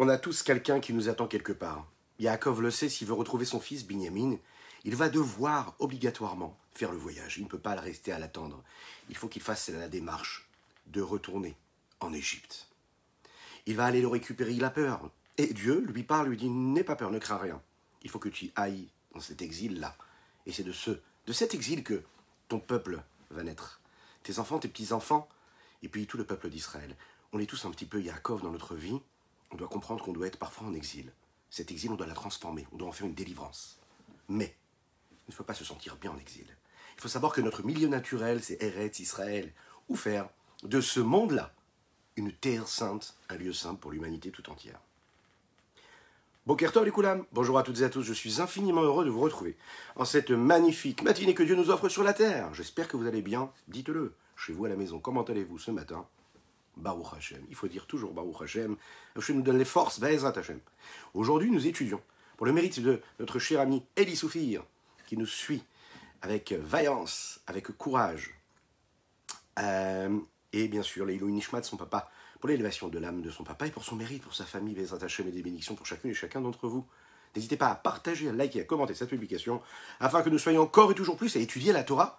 On a tous quelqu'un qui nous attend quelque part. Yaakov le sait, s'il veut retrouver son fils Binyamin, il va devoir obligatoirement faire le voyage. Il ne peut pas le rester à l'attendre. Il faut qu'il fasse la démarche de retourner en Égypte. Il va aller le récupérer, il a peur. Et Dieu lui parle, lui dit N'aie pas peur, ne crains rien. Il faut que tu ailles dans cet exil-là. Et c'est de ce, de cet exil que ton peuple va naître. Tes enfants, tes petits-enfants, et puis tout le peuple d'Israël. On est tous un petit peu Yaakov dans notre vie. On doit comprendre qu'on doit être parfois en exil. Cet exil, on doit la transformer, on doit en faire une délivrance. Mais il ne faut pas se sentir bien en exil. Il faut savoir que notre milieu naturel, c'est Eretz, Israël, ou faire de ce monde-là une terre sainte, un lieu saint pour l'humanité tout entière. Bokertov les Koulam, bonjour à toutes et à tous, je suis infiniment heureux de vous retrouver en cette magnifique matinée que Dieu nous offre sur la terre. J'espère que vous allez bien, dites-le chez vous à la maison. Comment allez-vous ce matin? Baruch Hashem. Il faut dire toujours Baruch Hashem. Hashem nous donne les forces, Be'ezrat Hashem. Aujourd'hui, nous étudions, pour le mérite de notre cher ami Eli Soufir, qui nous suit avec vaillance, avec courage, euh, et bien sûr, les Nishmat de son papa, pour l'élévation de l'âme de son papa et pour son mérite, pour sa famille, Bezrat Hashem et des bénédictions pour chacune et chacun d'entre vous. N'hésitez pas à partager, à liker, à commenter cette publication, afin que nous soyons encore et toujours plus à étudier la Torah,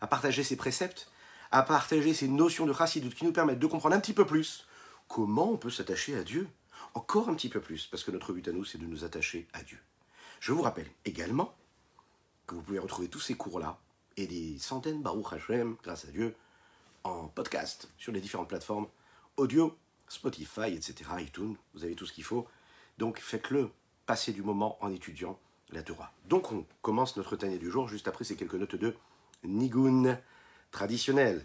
à partager ses préceptes, à partager ces notions de chassidut qui nous permettent de comprendre un petit peu plus comment on peut s'attacher à Dieu. Encore un petit peu plus, parce que notre but à nous, c'est de nous attacher à Dieu. Je vous rappelle également que vous pouvez retrouver tous ces cours-là et des centaines, Baruch Hashem, grâce à Dieu, en podcast sur les différentes plateformes audio, Spotify, etc., iTunes, vous avez tout ce qu'il faut. Donc faites-le, passez du moment en étudiant la Torah. Donc on commence notre tannée du jour juste après ces quelques notes de Nigun traditionnelle.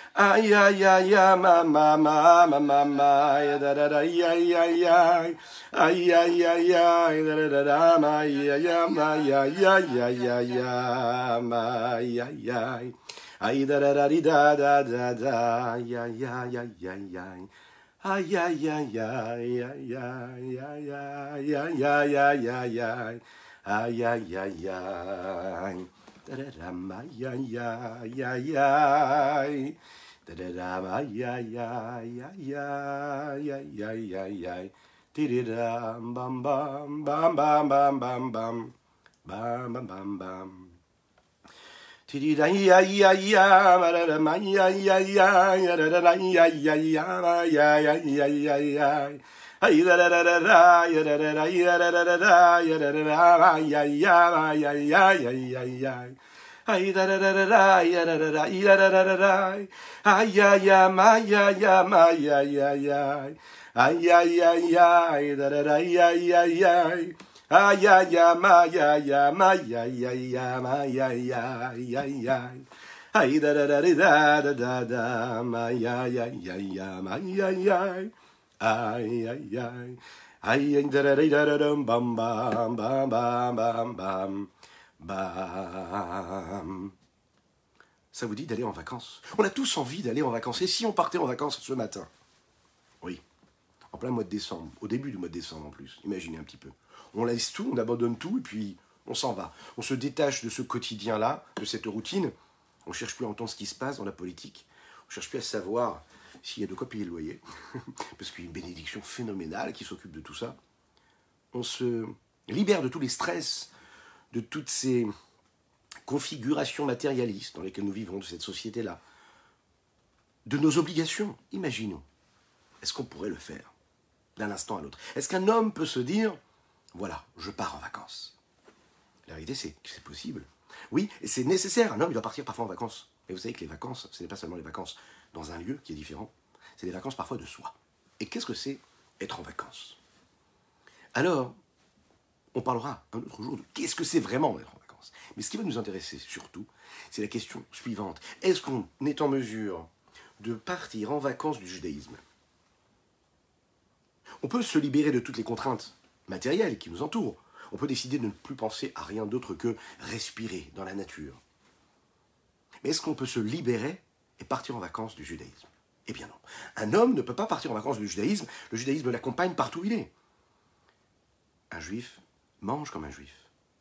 Ay, ay, ay, ay, ma, ma, ma, ma, ma, ma, ay, da, da, da, ay, ay, ay, ay, ay, ay, ay, ay, da, da, da, da, ma, ay, ay, ay, ma, ay, ay, ay, ay, ay, ay, ma, ay, ay, ay, ay, da, da, da, da, da, da, da, ay, ay, ay, ay, ay, ay. Ay, ay, ay, ay, ay, ay, ay, ay, ay, ay, ay, ay, ay, ay, ay, ay, ay. Dee-dee-dum, bum bum bum bum bum bum bum bum bum bum bum Tiri-da-ya-ya-ya, ma-da-da-ma-ya-ya-ya, ya-da-da-da-ya-ya-ya, ma-ya-ya-ya-ya. Ay da da da da da ya da da da ya da da da da ay ya ya ma ya ya ma ya ya ya ay ya ya ya da da da ya ya ya ay ya ya ma ya ya ma ya ya ya ma ya ya ya ya ay da da da da da da da ma ya ya ya ya ma ya ya ay ay ay ay da da da da da bam bam bam bam bam bam Bam. Ça vous dit d'aller en vacances? On a tous envie d'aller en vacances. Et si on partait en vacances ce matin? Oui, en plein mois de décembre, au début du mois de décembre en plus. Imaginez un petit peu. On laisse tout, on abandonne tout et puis on s'en va. On se détache de ce quotidien-là, de cette routine. On cherche plus à entendre ce qui se passe dans la politique. On cherche plus à savoir s'il y a de quoi payer le loyer. Parce qu'il y a une bénédiction phénoménale qui s'occupe de tout ça. On se libère de tous les stress, de toutes ces configurations matérialistes dans lesquelles nous vivons, de cette société-là, de nos obligations. Imaginons, est-ce qu'on pourrait le faire d'un instant à l'autre? Est-ce qu'un homme peut se dire, voilà, je pars en vacances? La réalité, c'est que c'est possible. Oui, et c'est nécessaire. Un homme, il doit partir parfois en vacances. Mais vous savez que les vacances, ce n'est pas seulement les vacances dans un lieu qui est différent. C'est des vacances parfois de soi. Et qu'est-ce que c'est être en vacances? Alors, on parlera un autre jour de qu'est-ce que c'est vraiment être en vacances. Mais ce qui va nous intéresser surtout, c'est la question suivante. Est-ce qu'on est en mesure de partir en vacances du judaïsme? On peut se libérer de toutes les contraintes matérielles qui nous entourent. On peut décider de ne plus penser à rien d'autre que respirer dans la nature. Mais est-ce qu'on peut se libérer et partir en vacances du judaïsme Eh bien non. Un homme ne peut pas partir en vacances du judaïsme. Le judaïsme l'accompagne partout où il est. Un juif mange comme un juif.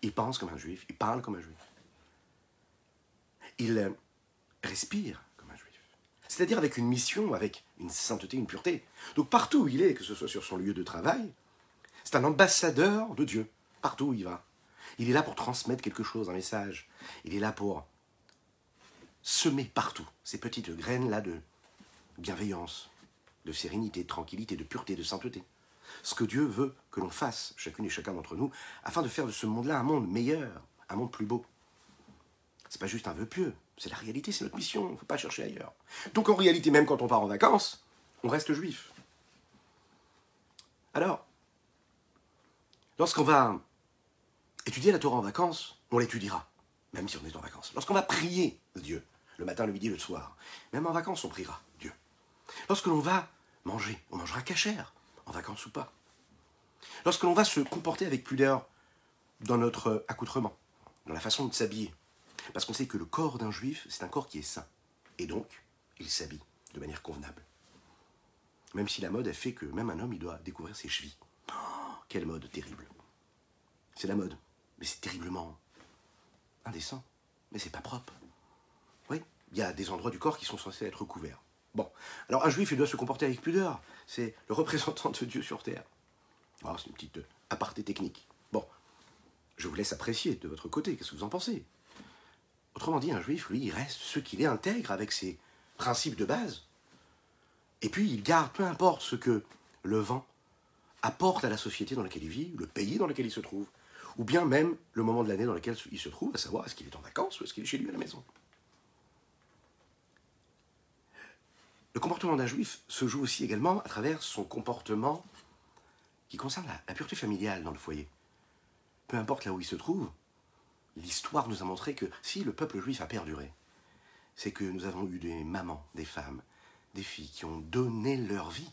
Il pense comme un juif. Il parle comme un juif. Il euh, respire comme un juif. C'est-à-dire avec une mission, avec une sainteté, une pureté. Donc partout où il est, que ce soit sur son lieu de travail, c'est un ambassadeur de Dieu. Partout où il va. Il est là pour transmettre quelque chose, un message. Il est là pour semer partout ces petites graines-là de bienveillance, de sérénité, de tranquillité, de pureté, de sainteté. Ce que Dieu veut que l'on fasse, chacune et chacun d'entre nous, afin de faire de ce monde-là un monde meilleur, un monde plus beau. C'est pas juste un vœu pieux, c'est la réalité, c'est notre mission, il ne faut pas chercher ailleurs. Donc en réalité, même quand on part en vacances, on reste juif. Alors, lorsqu'on va étudier la Torah en vacances, on l'étudiera, même si on est en vacances. Lorsqu'on va prier Dieu, le matin, le midi, le soir, même en vacances, on priera Dieu. Lorsque l'on va manger, on mangera cachère, en vacances ou pas. Lorsque l'on va se comporter avec pudeur dans notre accoutrement, dans la façon de s'habiller, parce qu'on sait que le corps d'un juif, c'est un corps qui est sain, et donc, il s'habille de manière convenable. Même si la mode a fait que même un homme, il doit découvrir ses chevilles. Oh, quelle mode terrible. C'est la mode, mais c'est terriblement indécent, mais c'est pas propre. Il y a des endroits du corps qui sont censés être couverts. Bon, alors un juif, il doit se comporter avec pudeur. C'est le représentant de Dieu sur terre. Oh, c'est une petite euh, aparté technique. Bon, je vous laisse apprécier de votre côté. Qu'est-ce que vous en pensez? Autrement dit, un juif, lui, il reste ce qu'il est intègre avec ses principes de base. Et puis, il garde peu importe ce que le vent apporte à la société dans laquelle il vit, le pays dans lequel il se trouve, ou bien même le moment de l'année dans lequel il se trouve, à savoir est-ce qu'il est en vacances ou est-ce qu'il est chez lui à la maison? Le comportement d'un juif se joue aussi également à travers son comportement qui concerne la, pureté familiale dans le foyer. Peu importe là où il se trouve, l'histoire nous a montré que si le peuple juif a perduré, c'est que nous avons eu des mamans, des femmes, des filles qui ont donné leur vie,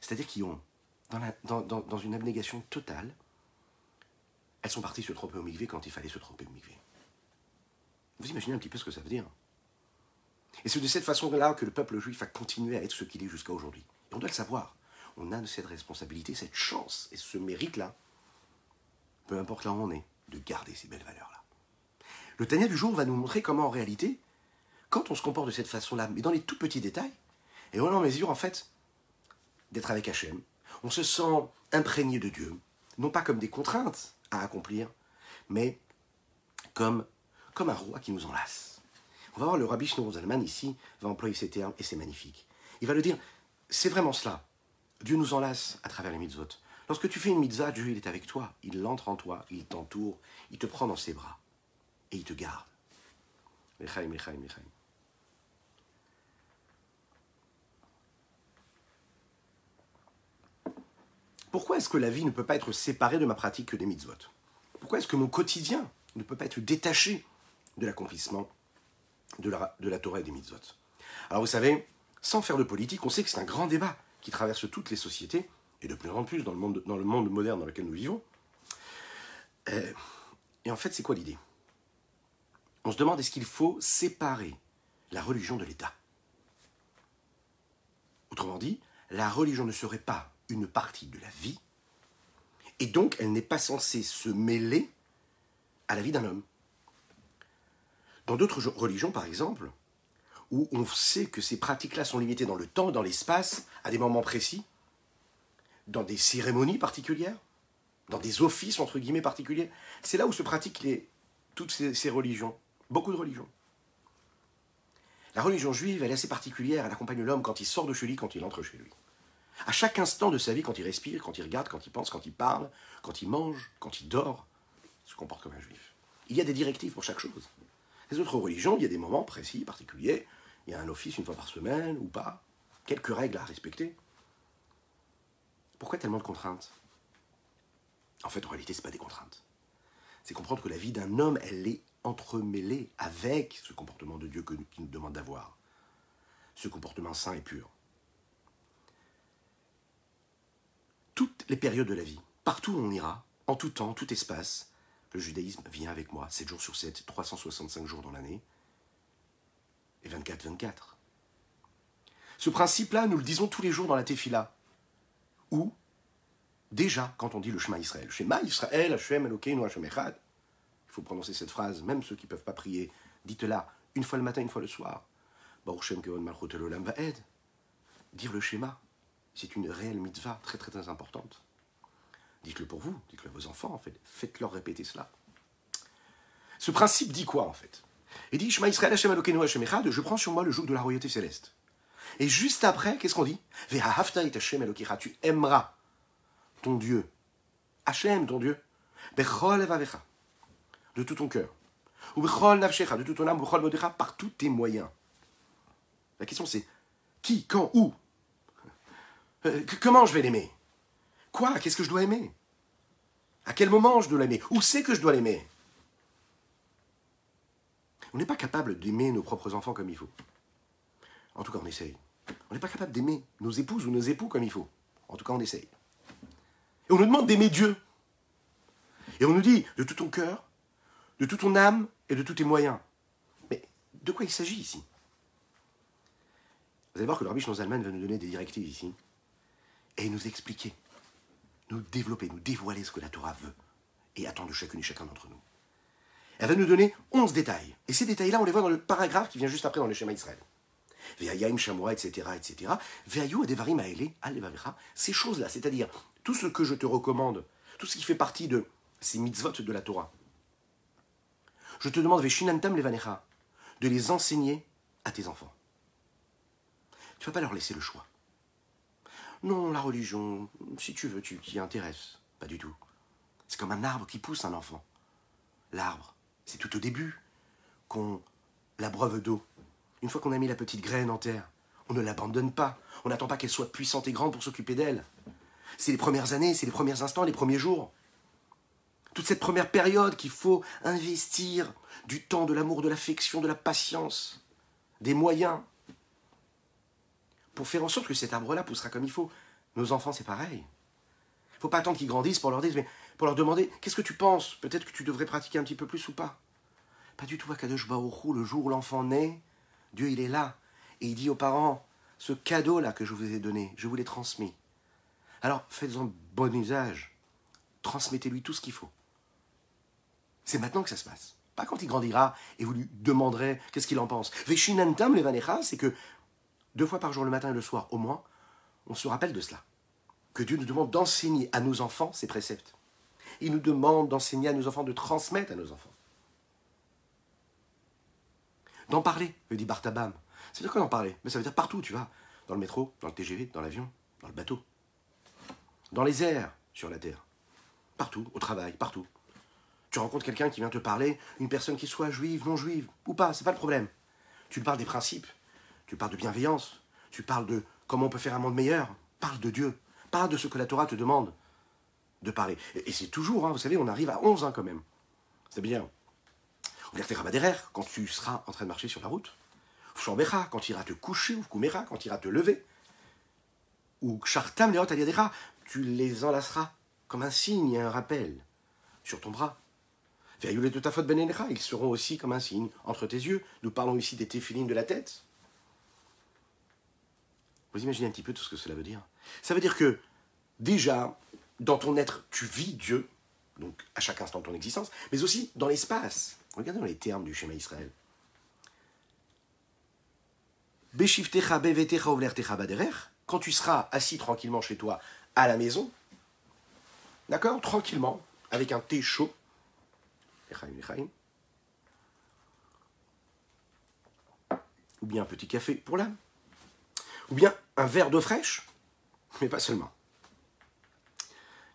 c'est-à-dire qui ont, dans, une abnégation totale, elles sont parties se tromper au mikvé quand il fallait se tromper au mikvé. Vous imaginez un petit peu ce que ça veut dire et c'est de cette façon-là que le peuple juif a continué à être ce qu'il est jusqu'à aujourd'hui. Et on doit le savoir. On a cette responsabilité, cette chance et ce mérite-là, peu importe là où on est, de garder ces belles valeurs-là. Le Tania du jour va nous montrer comment en réalité, quand on se comporte de cette façon-là, mais dans les tout petits détails, et on est en mesure en fait d'être avec Hachem, on se sent imprégné de Dieu, non pas comme des contraintes à accomplir, mais comme, comme un roi qui nous enlace. Voir le rabbi Zalman ici, va employer ces termes et c'est magnifique. Il va le dire, c'est vraiment cela. Dieu nous enlace à travers les mitzvot. Lorsque tu fais une mitzvah, Dieu il est avec toi, il entre en toi, il t'entoure, il te prend dans ses bras et il te garde. Pourquoi est-ce que la vie ne peut pas être séparée de ma pratique que des mitzvot? Pourquoi est-ce que mon quotidien ne peut pas être détaché de l'accomplissement de la, de la Torah et des mitzvot. Alors vous savez, sans faire de politique, on sait que c'est un grand débat qui traverse toutes les sociétés, et de plus en plus dans le monde, dans le monde moderne dans lequel nous vivons. Euh, et en fait, c'est quoi l'idée? On se demande est-ce qu'il faut séparer la religion de l'État? Autrement dit, la religion ne serait pas une partie de la vie, et donc elle n'est pas censée se mêler à la vie d'un homme. Dans d'autres religions, par exemple, où on sait que ces pratiques-là sont limitées dans le temps, dans l'espace, à des moments précis, dans des cérémonies particulières, dans des offices, entre guillemets, particuliers, c'est là où se pratiquent toutes ces, religions, beaucoup de religions. La religion juive, elle est assez particulière, elle accompagne l'homme quand il sort de chez lui, quand il entre chez lui. À chaque instant de sa vie, quand il respire, quand il regarde, quand il pense, quand il parle, quand il mange, quand il dort, il se comporte comme un juif. Il y a des directives pour chaque chose. Les autres religions, il y a des moments précis, particuliers. Il y a un office une fois par semaine ou pas. Quelques règles à respecter. Pourquoi tellement de contraintes? En fait, en réalité, ce pas des contraintes. C'est comprendre que la vie d'un homme, elle est entremêlée avec ce comportement de Dieu qu'il nous demande d'avoir. Ce comportement saint et pur. Toutes les périodes de la vie, partout où on ira, en tout temps, tout espace, le judaïsme vient avec moi, 7 jours sur 7, 365 jours dans l'année, et 24-24. Ce principe-là, nous le disons tous les jours dans la Tefila, ou déjà quand on dit le Shema Israël. Shema Israël, Hashem Elokeinu Hashem Echad. Il faut prononcer cette phrase, même ceux qui ne peuvent pas prier. Dites-la une fois le matin, une fois le soir. Dire le schéma, c'est une réelle mitzvah très très très importante. Dites-le pour vous, dites-le à vos enfants en fait. Faites-leur répéter cela. Ce principe dit quoi en fait? Il dit Israël Hashem Hashem je prends sur moi le joug de la royauté céleste. Et juste après, qu'est-ce qu'on dit? Hashem tu aimeras ton Dieu. Hachem, ton Dieu. De tout ton cœur. Ou de tout ton âme, par tous tes moyens. La question c'est qui, quand, où? Euh, Comment je vais l'aimer? Quoi? Qu'est-ce que je dois aimer? À quel moment je dois l'aimer? Où c'est que je dois l'aimer? On n'est pas capable d'aimer nos propres enfants comme il faut. En tout cas, on essaye. On n'est pas capable d'aimer nos épouses ou nos époux comme il faut. En tout cas, on essaye. Et on nous demande d'aimer Dieu. Et on nous dit de tout ton cœur, de toute ton âme et de tous tes moyens. Mais de quoi il s'agit ici? Vous allez voir que le Rabbi Zalman va nous donner des directives ici et nous expliquer, nous développer, nous dévoiler ce que la Torah veut et attend de chacune et chacun d'entre nous. Elle va nous donner 11 détails. Et ces détails-là, on les voit dans le paragraphe qui vient juste après dans le schéma Israël. Ve'ayim Shamua, etc., etc. Ve'ayu Adevarim Aele, Ces choses-là, c'est-à-dire tout ce que je te recommande, tout ce qui fait partie de ces mitzvot de la Torah. Je te demande, Veshinantam Levanecha, de les enseigner à tes enfants. Tu ne vas pas leur laisser le choix. Non, la religion, si tu veux, tu t'y intéresses. Pas du tout. C'est comme un arbre qui pousse un enfant. L'arbre, c'est tout au début qu'on l'abreuve d'eau. Une fois qu'on a mis la petite graine en terre, on ne l'abandonne pas. On n'attend pas qu'elle soit puissante et grande pour s'occuper d'elle. C'est les premières années, c'est les premiers instants, les premiers jours. Toute cette première période qu'il faut investir du temps, de l'amour, de l'affection, de la patience, des moyens, pour faire en sorte que cet arbre-là poussera comme il faut. Nos enfants, c'est pareil. Il faut pas attendre qu'ils grandissent pour leur dire, mais pour leur demander, qu'est-ce que tu penses? Peut-être que tu devrais pratiquer un petit peu plus ou pas. Pas du tout à Baruch le jour où l'enfant naît, Dieu il est là. Et il dit aux parents, ce cadeau-là que je vous ai donné, je vous l'ai transmis. Alors faites-en bon usage. Transmettez-lui tout ce qu'il faut. C'est maintenant que ça se passe. Pas quand il grandira et vous lui demanderez qu'est-ce qu'il en pense. Veshinantam levanecha, c'est que deux fois par jour, le matin et le soir au moins, on se rappelle de cela. Que Dieu nous demande d'enseigner à nos enfants ses préceptes. Il nous demande d'enseigner à nos enfants, de transmettre à nos enfants. D'en parler, me dit Bartabam. Veut dire quoi d'en parler? Mais ça veut dire partout, tu vas. Dans le métro, dans le TGV, dans l'avion, dans le bateau dans les airs, sur la terre. Partout, au travail, partout. Tu rencontres quelqu'un qui vient te parler, une personne qui soit juive, non juive, ou pas, c'est pas le problème. Tu parles des principes, tu parles de bienveillance, tu parles de comment on peut faire un monde meilleur, parle de Dieu, parle de ce que la Torah te demande de parler. Et, c'est toujours, hein, vous savez, on arrive à 11 ans quand même. C'est bien. Quand tu seras en train de marcher sur la route, quand tu iras te coucher, ou quand tu iras te lever, ou Chartam Leot tu les enlaceras comme un signe et un rappel sur ton bras. de ta faute ils seront aussi comme un signe entre tes yeux. Nous parlons ici des téphilines de la tête. Vous imaginez un petit peu tout ce que cela veut dire. Ça veut dire que déjà, dans ton être, tu vis Dieu, donc à chaque instant de ton existence, mais aussi dans l'espace. Regardez dans les termes du schéma Israël. Quand tu seras assis tranquillement chez toi à la maison, d'accord, tranquillement, avec un thé chaud, ou bien un petit café pour l'âme, ou bien un verre d'eau fraîche, mais pas seulement.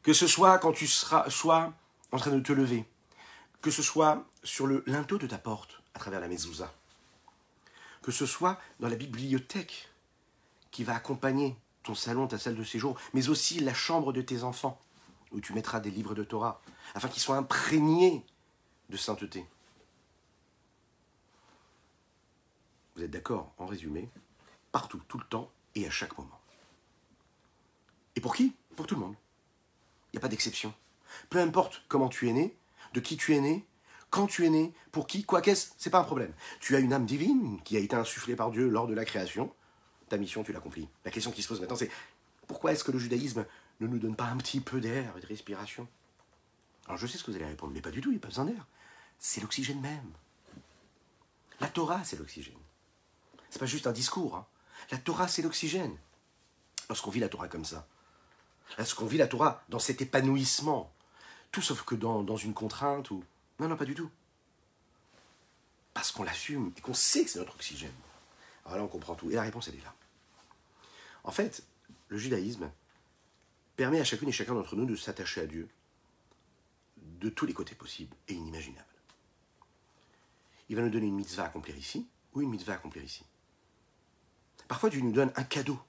Que ce soit quand tu seras soit en train de te lever, que ce soit sur le linteau de ta porte à travers la mezouza, que ce soit dans la bibliothèque qui va accompagner ton salon, ta salle de séjour, mais aussi la chambre de tes enfants, où tu mettras des livres de Torah, afin qu'ils soient imprégnés de sainteté. Vous êtes d'accord, en résumé, partout, tout le temps et à chaque moment. Et pour qui? Pour tout le monde. Il n'y a pas d'exception. Peu importe comment tu es né, de qui tu es né, quand tu es né, pour qui, quoi qu'est-ce, c'est pas un problème. Tu as une âme divine qui a été insufflée par Dieu lors de la création. Ta mission, tu l'accomplis. La question qui se pose maintenant, c'est pourquoi est-ce que le judaïsme ne nous donne pas un petit peu d'air et de respiration? Alors je sais ce que vous allez répondre, mais pas du tout, il n'y a pas besoin d'air. C'est l'oxygène même. La Torah, c'est l'oxygène. C'est pas juste un discours. Hein. La Torah, c'est l'oxygène. Lorsqu'on vit la Torah comme ça, lorsqu'on vit la Torah dans cet épanouissement, tout sauf que dans, dans une contrainte ou. Non, non, pas du tout. Parce qu'on l'assume et qu'on sait que c'est notre oxygène. Alors là, on comprend tout. Et la réponse, elle est là. En fait, le judaïsme permet à chacune et chacun d'entre nous de s'attacher à Dieu de tous les côtés possibles et inimaginables. Il va nous donner une mitzvah à accomplir ici ou une mitzvah à accomplir ici. Parfois, Dieu nous donne un cadeau.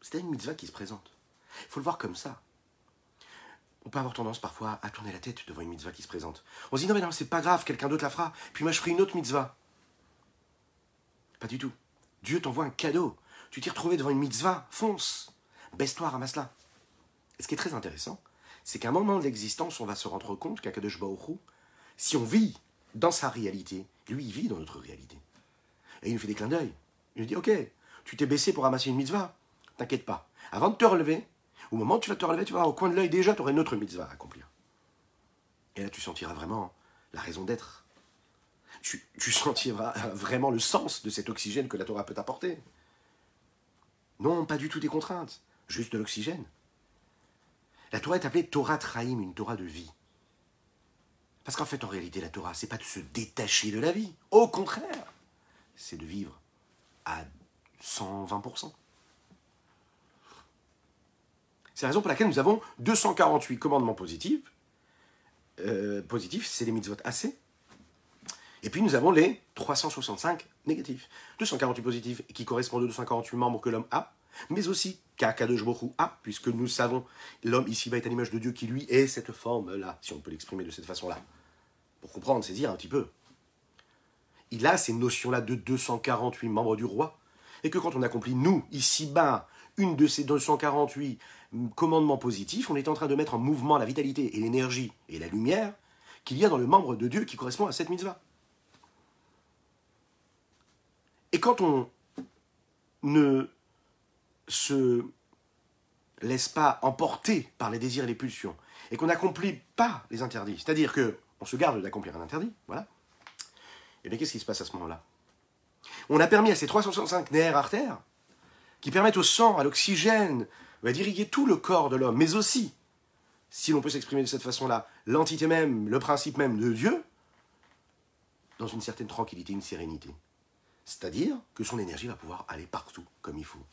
C'est une mitzvah qui se présente. Il faut le voir comme ça. On peut avoir tendance parfois à tourner la tête devant une mitzvah qui se présente. On se dit non mais non, c'est pas grave, quelqu'un d'autre la fera. Puis moi je ferai une autre mitzvah. Pas du tout. Dieu t'envoie un cadeau. Tu t'es retrouvé devant une mitzvah, fonce. Baisse-toi, ramasse-la. Et ce qui est très intéressant, c'est qu'à un moment de l'existence, on va se rendre compte qu'Akadosh Baruch si on vit dans sa réalité, lui, il vit dans notre réalité. Et il nous fait des clins d'œil. Il nous dit, ok, tu t'es baissé pour ramasser une mitzvah, t'inquiète pas. Avant de te relever, au moment où tu vas te relever, tu vas au coin de l'œil déjà, tu auras une autre mitzvah à accomplir. Et là, tu sentiras vraiment la raison d'être. Tu, tu sentiras vraiment le sens de cet oxygène que la Torah peut t'apporter. Non, pas du tout des contraintes, juste de l'oxygène. La Torah est appelée Torah Traim, une Torah de vie. Parce qu'en fait, en réalité, la Torah, c'est pas de se détacher de la vie. Au contraire, c'est de vivre à 120%. C'est la raison pour laquelle nous avons 248 commandements positifs. Euh, positifs, c'est les mitzvot assez. Et puis nous avons les 365 négatifs. 248 positifs qui correspondent aux 248 membres que l'homme a, mais aussi qu'Akadosh a, puisque nous savons, l'homme ici va être à l'image de Dieu qui lui est cette forme-là, si on peut l'exprimer de cette façon-là. Pour comprendre, saisir un petit peu. Il a ces notions-là de 248 membres du roi, et que quand on accomplit, nous, ici-bas, une de ces 248 commandements positifs, on est en train de mettre en mouvement la vitalité et l'énergie et la lumière qu'il y a dans le membre de Dieu qui correspond à cette mitzvah. Et quand on ne se laisse pas emporter par les désirs et les pulsions, et qu'on n'accomplit pas les interdits, c'est-à-dire que on se garde d'accomplir un interdit, voilà, et eh bien qu'est-ce qui se passe à ce moment-là? On a permis à ces 365 nerfs artères, qui permettent au sang, à l'oxygène, d'irriguer tout le corps de l'homme, mais aussi, si l'on peut s'exprimer de cette façon-là, l'entité même, le principe même de Dieu, dans une certaine tranquillité, une sérénité. C'est-à-dire que son énergie va pouvoir aller partout comme il faut.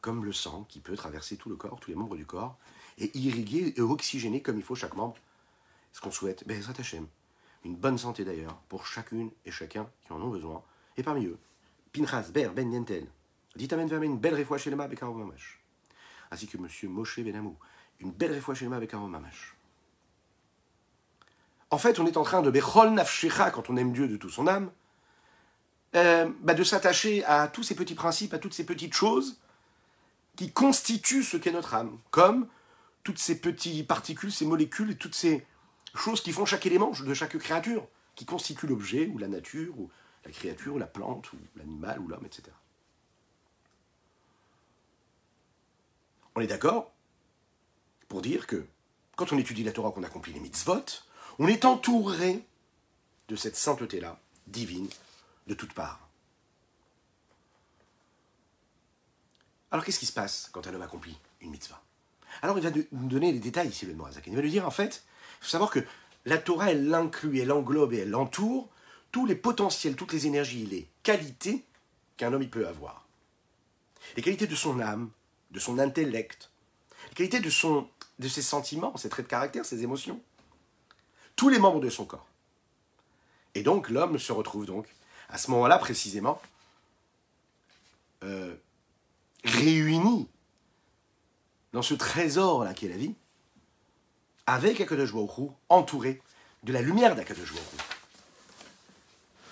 Comme le sang qui peut traverser tout le corps, tous les membres du corps, et irriguer et oxygéner comme il faut chaque membre. Ce qu'on souhaite, ben, ça Une bonne santé d'ailleurs, pour chacune et chacun qui en ont besoin. Et parmi eux, Pinchas Ber Ben Yentel, dit Amen une belle réfoua chez avec un mamash. Ainsi que Monsieur Moshe Benamou, une belle réfoua chez avec un mamash. En fait, on est en train de Bechol Nafshecha, quand on aime Dieu de toute son âme, euh, bah, de s'attacher à tous ces petits principes, à toutes ces petites choses qui constituent ce qu'est notre âme, comme toutes ces petites particules, ces molécules toutes ces choses qui font chaque élément de chaque créature, qui constituent l'objet ou la nature ou la créature la plante l'animal ou l'homme, etc. On est d'accord pour dire que quand on étudie la Torah, qu'on accomplit les mitzvot, on est entouré de cette sainteté-là, divine, de toutes parts. Alors qu'est-ce qui se passe quand un homme accomplit une mitzvah? Alors il va nous donner les détails ici, le Morazak. Il va lui dire en fait, il faut savoir que la Torah, elle inclut, elle englobe et elle entoure tous les potentiels, toutes les énergies, les qualités qu'un homme peut avoir. Les qualités de son âme, de son intellect, les qualités de, ses sentiments, ses traits de caractère, ses émotions. Tous les membres de son corps. Et donc l'homme se retrouve donc à ce moment-là précisément, euh, réunis dans ce trésor-là qui est la vie, avec Akadosh entouré de la lumière d'Akadosh Baruch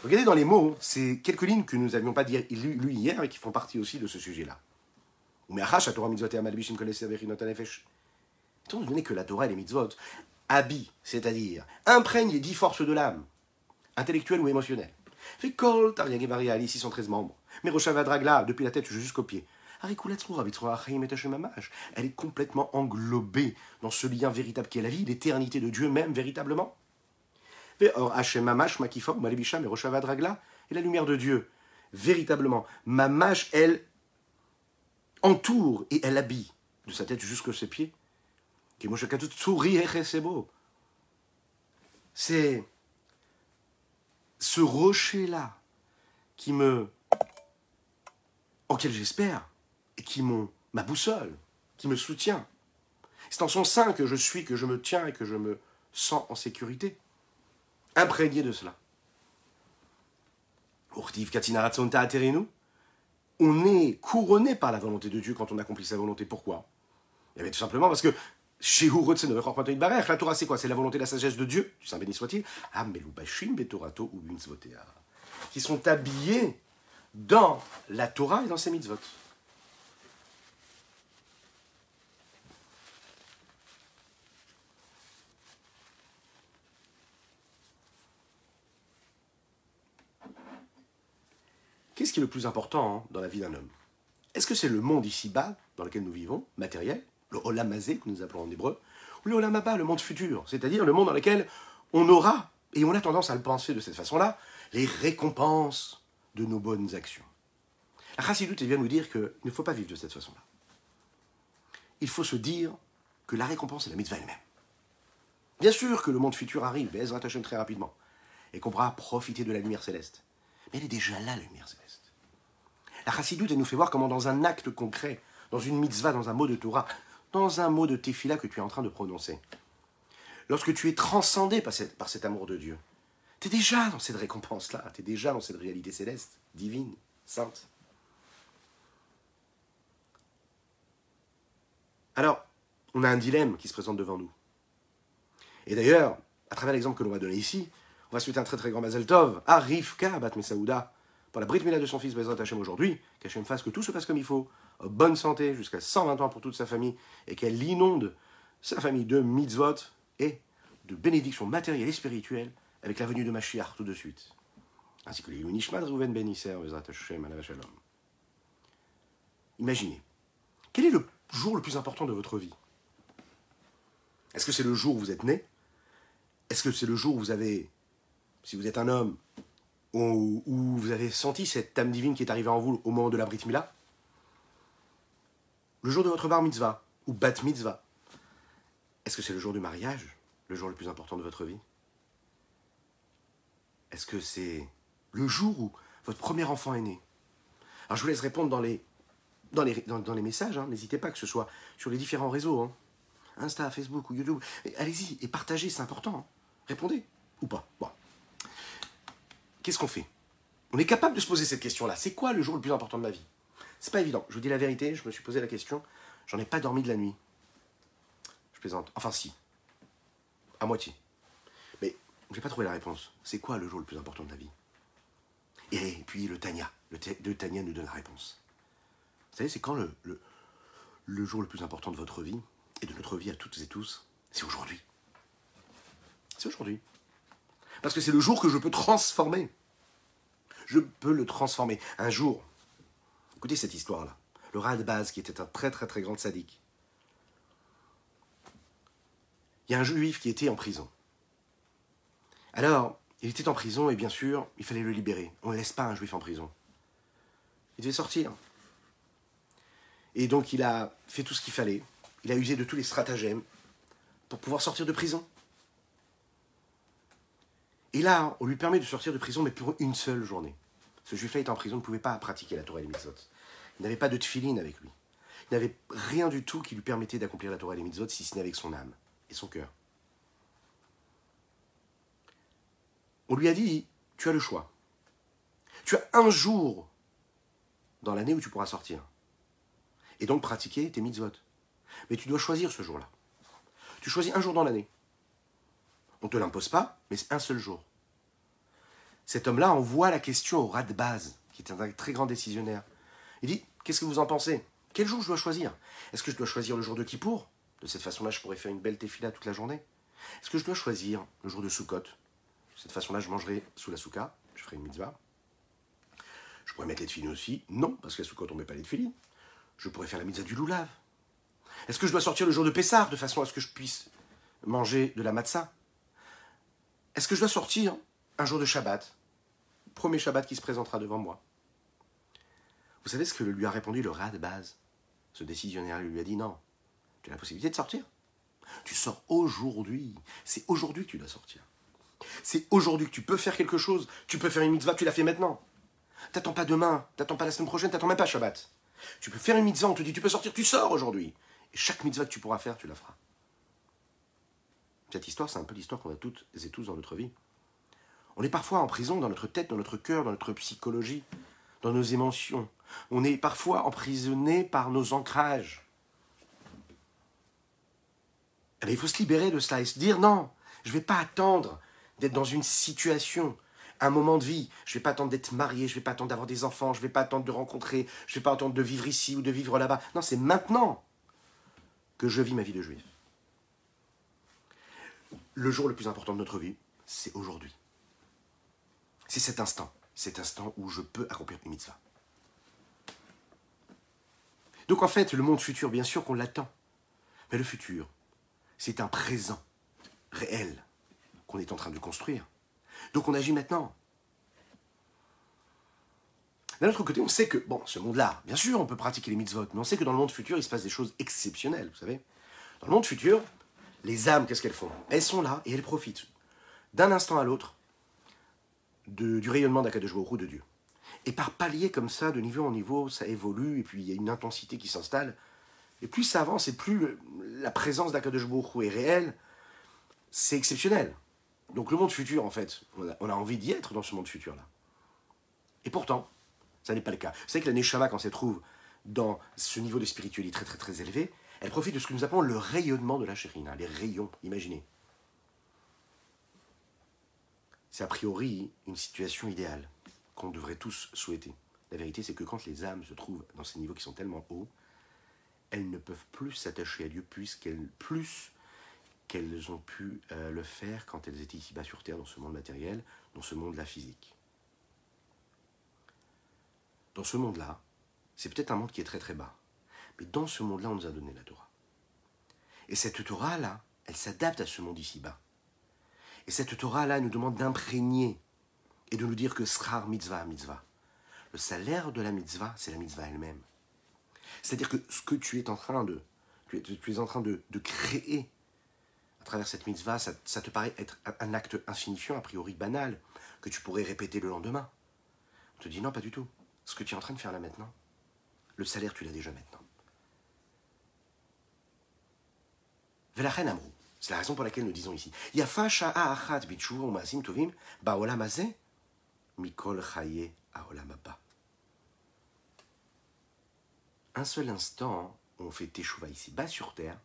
Regardez dans les mots, c'est quelques lignes que nous n'avions pas lues hier et qui font partie aussi de ce sujet-là. Étant donné que la Torah et les mitzvot habillent, c'est-à-dire imprègnent les dix forces de l'âme, intellectuelle ou émotionnelle. Fait kol, Ali, 613 membres. Mais Roshavadragla, depuis la tête jusqu'au pied. Elle est complètement englobée dans ce lien véritable qui est la vie, l'éternité de Dieu même, véritablement. Et la lumière de Dieu, véritablement. Mamash, elle entoure et elle habille de sa tête jusqu'à ses pieds. C'est ce rocher-là qui me. auquel j'espère, et qui m'ont ma boussole, qui me soutient. C'est en son sein que je suis, que je me tiens et que je me sens en sécurité, imprégné de cela. On est couronné par la volonté de Dieu quand on accomplit sa volonté. Pourquoi? Eh bien, tout simplement parce que chez la Torah, c'est quoi? C'est la volonté de la sagesse de Dieu, du Saint béni soit-il, qui sont habillés dans la Torah et dans ses mitzvot. Qu'est-ce qui est le plus important hein, dans la vie d'un homme? Est-ce que c'est le monde ici-bas, dans lequel nous vivons, matériel, le olamazé que nous appelons en hébreu, ou le olamaba, le monde futur, c'est-à-dire le monde dans lequel on aura, et on a tendance à le penser de cette façon-là, les récompenses de nos bonnes actions? La chassidoute vient nous dire qu'il ne faut pas vivre de cette façon-là. Il faut se dire que la récompense est la mitzvah elle-même. Bien sûr que le monde futur arrive, Ezra très rapidement, et qu'on pourra profiter de la lumière céleste. Mais elle est déjà là, la lumière céleste. La chassidoute, nous fait voir comment dans un acte concret, dans une mitzvah, dans un mot de Torah, dans un mot de tefila que tu es en train de prononcer, lorsque tu es transcendé par, cet amour de Dieu, tu es déjà dans cette récompense-là, tu es déjà dans cette réalité céleste, divine, sainte. Alors, on a un dilemme qui se présente devant nous. Et d'ailleurs, à travers l'exemple que l'on va donner ici, on va souhaiter un très très grand Mazel Tov à Rivka Bat Mesaouda, pour la Brit de son fils Bezrat Hashem aujourd'hui, qu'Hachem fasse que tout se passe comme il faut, bonne santé jusqu'à 120 ans pour toute sa famille, et qu'elle inonde sa famille de mitzvot et de bénédictions matérielles et spirituelles avec la venue de Mashiach tout de suite. Ainsi que les Nishmat Rouven Ben Bezrat Shalom. Imaginez, quel est le jour le plus important de votre vie? Est-ce que c'est le jour où vous êtes né? Est-ce que c'est le jour où vous avez, si vous êtes un homme, où, vous avez senti cette âme divine qui est arrivée en vous au moment de la Brit Mila Le jour de votre bar mitzvah ou bat mitzvah Est-ce que c'est le jour du mariage, le jour le plus important de votre vie Est-ce que c'est le jour où votre premier enfant est né Alors je vous laisse répondre dans les, messages, hein. n'hésitez pas que ce soit sur les différents réseaux, hein. Insta, Facebook ou YouTube. Allez-y et partagez, c'est important. Hein. Répondez ou pas. Qu'est-ce qu'on fait? On est capable de se poser cette question-là. C'est quoi le jour le plus important de ma vie? C'est pas évident. Je vous dis la vérité, je me suis posé la question. J'en ai pas dormi de la nuit. Je plaisante. Enfin, si. À moitié. Mais j'ai pas trouvé la réponse. C'est quoi le jour le plus important de la vie? Et puis le Tania. Le, Tania nous donne la réponse. Vous savez, c'est quand le, le, le jour le plus important de votre vie et de notre vie à toutes et tous C'est aujourd'hui. C'est aujourd'hui. Parce que c'est le jour que je peux transformer je peux le transformer. Un jour, écoutez cette histoire-là. Le base, qui était un très très très grand sadique. Il y a un juif qui était en prison. Alors, il était en prison et bien sûr, il fallait le libérer. On ne laisse pas un juif en prison. Il devait sortir. Et donc il a fait tout ce qu'il fallait. Il a usé de tous les stratagèmes pour pouvoir sortir de prison. Et là, on lui permet de sortir de prison, mais pour une seule journée. Ce juif-là est en prison, ne pouvait pas pratiquer la Torah et les mitzvot. Il n'avait pas de tefilin avec lui. Il n'avait rien du tout qui lui permettait d'accomplir la Torah et les mitzvot, si ce n'est avec son âme et son cœur. On lui a dit, tu as le choix. Tu as un jour dans l'année où tu pourras sortir. Et donc pratiquer tes mitzvot. Mais tu dois choisir ce jour-là. Tu choisis un jour dans l'année. On ne te l'impose pas, mais c'est un seul jour. Cet homme-là envoie la question au rat de base, qui est un très grand décisionnaire. Il dit Qu'est-ce que vous en pensez? Quel jour je dois choisir? Est-ce que je dois choisir le jour de Kippour? De cette façon-là, je pourrais faire une belle tefila toute la journée. Est-ce que je dois choisir le jour de Sukkot? De cette façon-là, je mangerai sous la souka, je ferai une mitzvah. Je pourrais mettre les tefilines aussi Non, parce qu'à Sukkot, on ne met pas les tefilines. Je pourrais faire la mitzvah du loulav. Est-ce que je dois sortir le jour de Pessah de façon à ce que je puisse manger de la matzah? Est-ce que je dois sortir un jour de Shabbat? Premier Shabbat qui se présentera devant moi. Vous savez ce que lui a répondu le rat de base Ce décisionnaire lui a dit non. Tu as la possibilité de sortir. Tu sors aujourd'hui. C'est aujourd'hui que tu dois sortir. C'est aujourd'hui que tu peux faire quelque chose. Tu peux faire une mitzvah, tu l'as fait maintenant. T'attends pas demain, t'attends pas la semaine prochaine, t'attends même pas Shabbat. Tu peux faire une mitzvah, on te dit tu peux sortir, tu sors aujourd'hui. Et chaque mitzvah que tu pourras faire, tu la feras. Cette histoire, c'est un peu l'histoire qu'on a toutes et tous dans notre vie. On est parfois en prison dans notre tête, dans notre cœur, dans notre psychologie, dans nos émotions. On est parfois emprisonné par nos ancrages. Eh il faut se libérer de cela et se dire non, je ne vais pas attendre d'être dans une situation, un moment de vie. Je ne vais pas attendre d'être marié, je ne vais pas attendre d'avoir des enfants, je ne vais pas attendre de rencontrer, je ne vais pas attendre de vivre ici ou de vivre là-bas. Non, c'est maintenant que je vis ma vie de juif. Le jour le plus important de notre vie, c'est aujourd'hui. C'est cet instant, cet instant où je peux accomplir une mitzvah. Donc en fait, le monde futur, bien sûr qu'on l'attend. Mais le futur, c'est un présent réel qu'on est en train de construire. Donc on agit maintenant. D'un autre côté, on sait que, bon, ce monde-là, bien sûr, on peut pratiquer les mitzvot, mais on sait que dans le monde futur, il se passe des choses exceptionnelles, vous savez. Dans le monde futur, les âmes, qu'est-ce qu'elles font? Elles sont là et elles profitent d'un instant à l'autre du rayonnement d'Akadosh de Dieu. Et par palier comme ça, de niveau en niveau, ça évolue, et puis il y a une intensité qui s'installe. Et plus ça avance, et plus la présence d'Akadosh est réelle, c'est exceptionnel. Donc le monde futur, en fait, on a, envie d'y être dans ce monde futur-là. Et pourtant, ça n'est pas le cas. Vous savez que la Neshama, quand se trouve dans ce niveau de spiritualité très très très élevé, elle profite de ce que nous appelons le rayonnement de la Chérina, les rayons, imaginez. C'est a priori une situation idéale qu'on devrait tous souhaiter. La vérité, c'est que quand les âmes se trouvent dans ces niveaux qui sont tellement hauts, elles ne peuvent plus s'attacher à Dieu puisqu'elles, plus qu'elles ont pu euh, le faire quand elles étaient ici-bas sur Terre, dans ce monde matériel, dans ce monde-là physique. Dans ce monde-là, c'est peut-être un monde qui est très très bas, mais dans ce monde-là, on nous a donné la Torah. Et cette Torah-là, elle s'adapte à ce monde ici-bas. Et cette Torah-là nous demande d'imprégner et de nous dire que srar mitzvah mitzvah. Le salaire de la mitzvah, c'est la mitzvah elle-même. C'est-à-dire que ce que tu es en train de, tu es, en train de, créer à travers cette mitzvah, ça, ça, te paraît être un acte insignifiant, a priori banal, que tu pourrais répéter le lendemain. On te dit non, pas du tout. Ce que tu es en train de faire là maintenant, le salaire, tu l'as déjà maintenant. Velachen Amrou. C'est la raison pour laquelle nous disons ici. mikol Un seul instant où on fait teshuva ici, bas sur terre,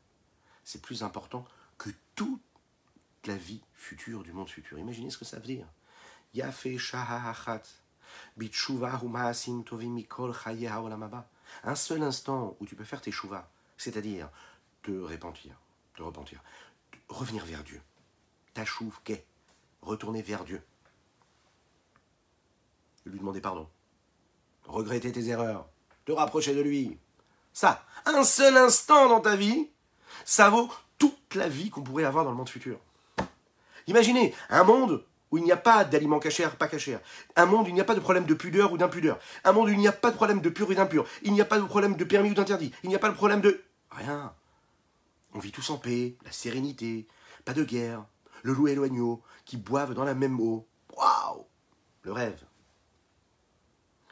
c'est plus important que toute la vie future du monde futur. Imaginez ce que ça veut dire. Un seul instant où tu peux faire tes c'est-à-dire te repentir, te repentir, revenir vers Dieu. Tachouv qu'est retourner vers Dieu. Lui demander pardon. Regretter tes erreurs. Te rapprocher de lui. Ça, un seul instant dans ta vie, ça vaut toute la vie qu'on pourrait avoir dans le monde futur. Imaginez un monde où il n'y a pas d'aliments cachés, pas cachés. Un monde où il n'y a pas de problème de pudeur ou d'impudeur. Un monde où il n'y a pas de problème de pur et d'impur. Il n'y a pas de problème de permis ou d'interdit. Il n'y a pas de problème de... Rien. On vit tous en paix, la sérénité, pas de guerre, le loup et qui boivent dans la même eau. Waouh Le rêve.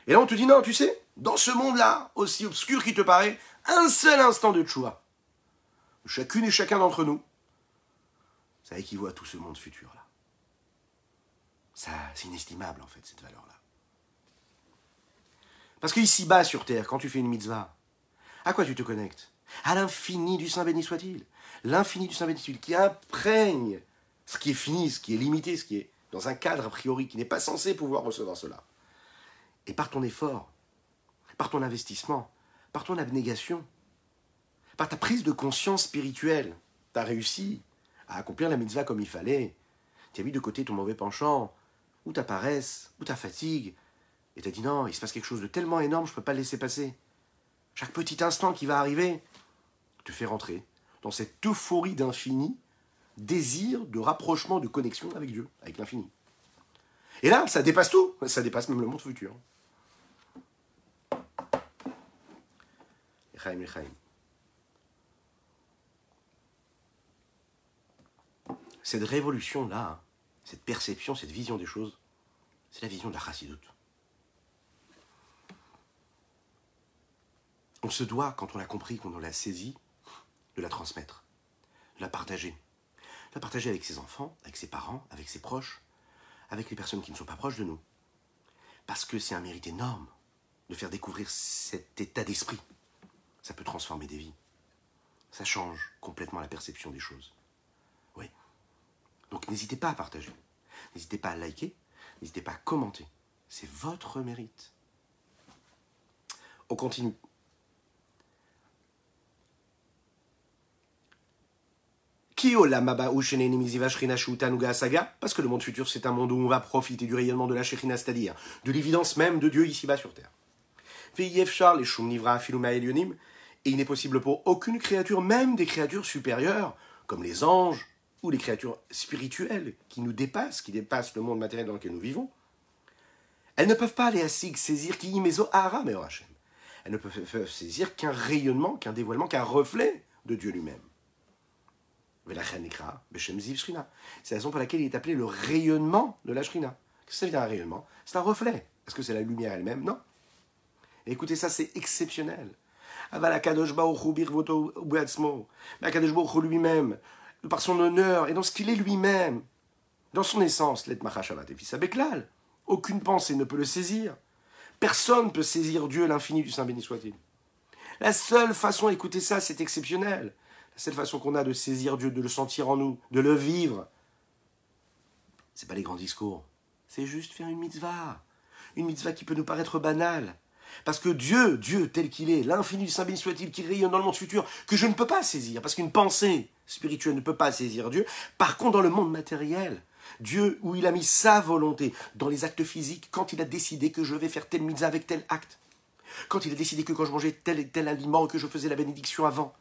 Et là, on te dit non, tu sais, dans ce monde-là, aussi obscur qui te paraît, un seul instant de choix. Chacune et chacun d'entre nous, ça équivaut à tout ce monde futur-là. Ça, c'est inestimable, en fait, cette valeur-là. Parce qu'ici-bas sur terre, quand tu fais une mitzvah, à quoi tu te connectes? À l'infini du Saint béni soit-il. L'infini du Saint béni soit-il qui imprègne ce qui est fini, ce qui est limité, ce qui est dans un cadre a priori qui n'est pas censé pouvoir recevoir cela. Et par ton effort, par ton investissement, par ton abnégation, par ta prise de conscience spirituelle, tu as réussi à accomplir la mitzvah comme il fallait. Tu as mis de côté ton mauvais penchant, ou ta paresse, ou ta fatigue, et tu as dit non, il se passe quelque chose de tellement énorme, je ne peux pas le laisser passer. Chaque petit instant qui va arriver te fait rentrer dans cette euphorie d'infini, désir de rapprochement, de connexion avec Dieu, avec l'infini. Et là, ça dépasse tout, ça dépasse même le monde futur. Cette révolution-là, cette perception, cette vision des choses, c'est la vision de la chassidoute. On se doit, quand on l'a compris, qu'on l'a saisi, de la transmettre, de la partager. De la partager avec ses enfants, avec ses parents, avec ses proches, avec les personnes qui ne sont pas proches de nous. Parce que c'est un mérite énorme de faire découvrir cet état d'esprit. Ça peut transformer des vies. Ça change complètement la perception des choses. Oui. Donc n'hésitez pas à partager. N'hésitez pas à liker. N'hésitez pas à commenter. C'est votre mérite. On continue. Parce que le monde futur, c'est un monde où on va profiter du rayonnement de la Shekhinah, c'est-à-dire de l'évidence même de Dieu ici-bas sur terre. Et il n'est possible pour aucune créature, même des créatures supérieures, comme les anges ou les créatures spirituelles qui nous dépassent, qui dépassent le monde matériel dans lequel nous vivons, elles ne peuvent pas aller à Sig saisir qui meso ara Elles ne peuvent saisir qu'un rayonnement, qu'un dévoilement, qu'un reflet de Dieu lui-même. C'est la raison pour laquelle il est appelé le rayonnement de la Shrina. Qu'est-ce que ça veut dire un rayonnement? C'est un reflet. Est-ce que c'est la lumière elle-même? Non. écoutez, ça c'est exceptionnel. Akadosh lui-même, par son honneur et dans ce qu'il est lui-même, dans son essence, l'et et Aucune pensée ne peut le saisir. Personne ne peut saisir Dieu, l'infini du Saint béni soit-il. La seule façon, écoutez ça, c'est exceptionnel. Seule façon qu'on a de saisir Dieu, de le sentir en nous, de le vivre, c'est pas les grands discours. C'est juste faire une mitzvah. Une mitzvah qui peut nous paraître banale. Parce que Dieu, Dieu tel qu'il est, l'infini du Saint béni soit-il, qui rayonne dans le monde futur, que je ne peux pas saisir, parce qu'une pensée spirituelle ne peut pas saisir Dieu. Par contre, dans le monde matériel, Dieu, où il a mis sa volonté dans les actes physiques, quand il a décidé que je vais faire tel mitzvah avec tel acte, quand il a décidé que quand je mangeais tel et tel aliment, que je faisais la bénédiction avant,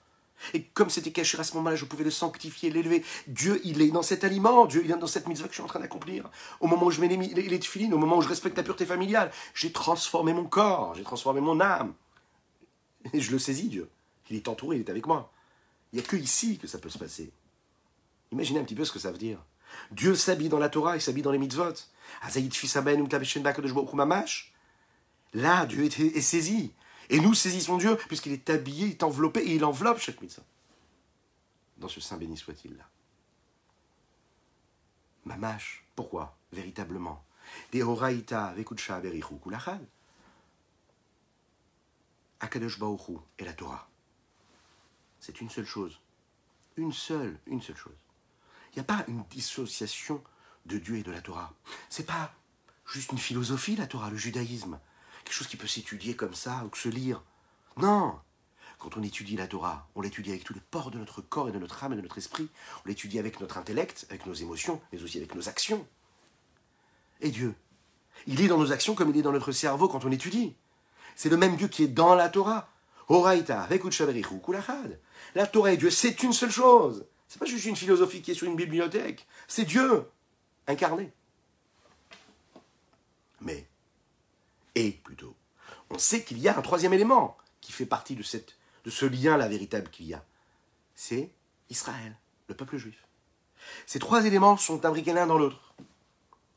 et comme c'était caché à ce moment-là, je pouvais le sanctifier, l'élever. Dieu, il est dans cet aliment, Dieu, il est dans cette mitzvah que je suis en train d'accomplir. Au moment où je mets les, les, au moment où je respecte la pureté familiale, j'ai transformé mon corps, j'ai transformé mon âme. Et je le saisis, Dieu. Il est entouré, il est avec moi. Il n'y a que ici que ça peut se passer. Imaginez un petit peu ce que ça veut dire. Dieu s'habille dans la Torah, il s'habille dans les mitzvot. Là, Dieu est saisi. Et nous saisissons Dieu, puisqu'il est habillé, il est enveloppé, et il enveloppe chaque mitzvah. Dans ce Saint béni soit-il là. Mamash, pourquoi? Véritablement. Des horaïta vekutsha berichu kulachal. Akadosh Baoru et la Torah. C'est une seule chose. Une seule, une seule chose. Il n'y a pas une dissociation de Dieu et de la Torah. C'est pas juste une philosophie, la Torah, le judaïsme quelque chose qui peut s'étudier comme ça ou que se lire. Non Quand on étudie la Torah, on l'étudie avec tous les ports de notre corps et de notre âme et de notre esprit. On l'étudie avec notre intellect, avec nos émotions, mais aussi avec nos actions. Et Dieu Il est dans nos actions comme il est dans notre cerveau quand on étudie. C'est le même Dieu qui est dans la Torah. Oraita, La Torah et Dieu, c'est une seule chose. C'est pas juste une philosophie qui est sur une bibliothèque. C'est Dieu incarné. Mais et plutôt. On sait qu'il y a un troisième élément qui fait partie de, ce lien-là véritable qu'il y a. C'est Israël, le peuple juif. Ces trois éléments sont imbriqués l'un dans l'autre.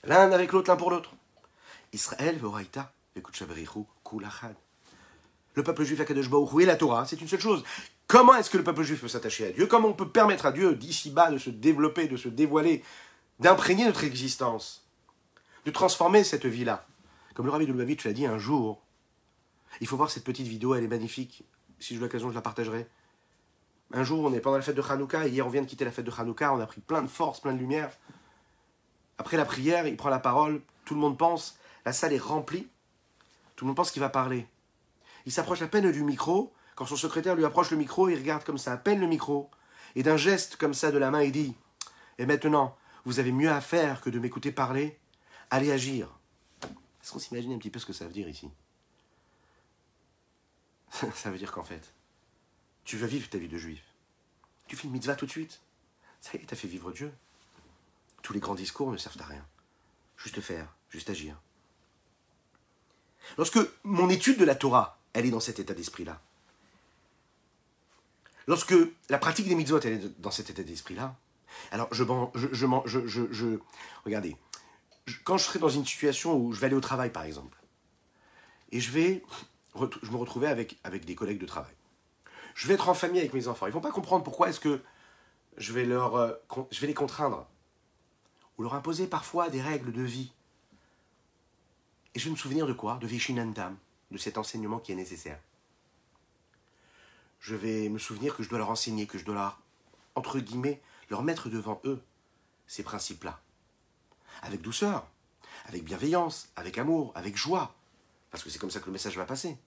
L'un avec l'autre, l'un pour l'autre. Israël, Kulachad. Le peuple juif, et la Torah, c'est une seule chose. Comment est-ce que le peuple juif peut s'attacher à Dieu? Comment on peut permettre à Dieu, d'ici-bas, de se développer, de se dévoiler, d'imprégner notre existence, de transformer cette vie-là? Comme le rabbi Lubavitch l'a dit un jour, Il faut voir cette petite vidéo, elle est magnifique. Si j'ai l'occasion, je la partagerai. Un jour, on est pendant la fête de Hanouka, hier, on vient de quitter la fête de Hanouka, on a pris plein de force, plein de lumière. Après la prière, il prend la parole, tout le monde pense, la salle est remplie, tout le monde pense qu'il va parler. Il s'approche à peine du micro, quand son secrétaire lui approche le micro, il regarde comme ça, à peine le micro, et d'un geste comme ça de la main, il dit Et maintenant, vous avez mieux à faire que de m'écouter parler Allez agir. Est-ce qu'on s'imagine un petit peu ce que ça veut dire ici Ça veut dire qu'en fait, tu veux vivre ta vie de juif. Tu fais une mitzvah tout de suite. Ça y est, t'as fait vivre Dieu. Tous les grands discours ne servent à rien. Juste faire, juste agir. Lorsque mon étude de la Torah, elle est dans cet état d'esprit-là, lorsque la pratique des mitzvot, elle est dans cet état d'esprit-là, alors je, je, je, je, je, regardez, quand je serai dans une situation où je vais aller au travail, par exemple, et je vais je me retrouver avec, avec des collègues de travail. Je vais être en famille avec mes enfants. Ils ne vont pas comprendre pourquoi est-ce que je vais, leur, euh, je vais les contraindre ou leur imposer parfois des règles de vie. Et je vais me souvenir de quoi? De Vishinantam, de cet enseignement qui est nécessaire. Je vais me souvenir que je dois leur enseigner, que je dois leur, entre guillemets, leur mettre devant eux ces principes-là. Avec douceur, avec bienveillance, avec amour, avec joie. Parce que c'est comme ça que le message va passer.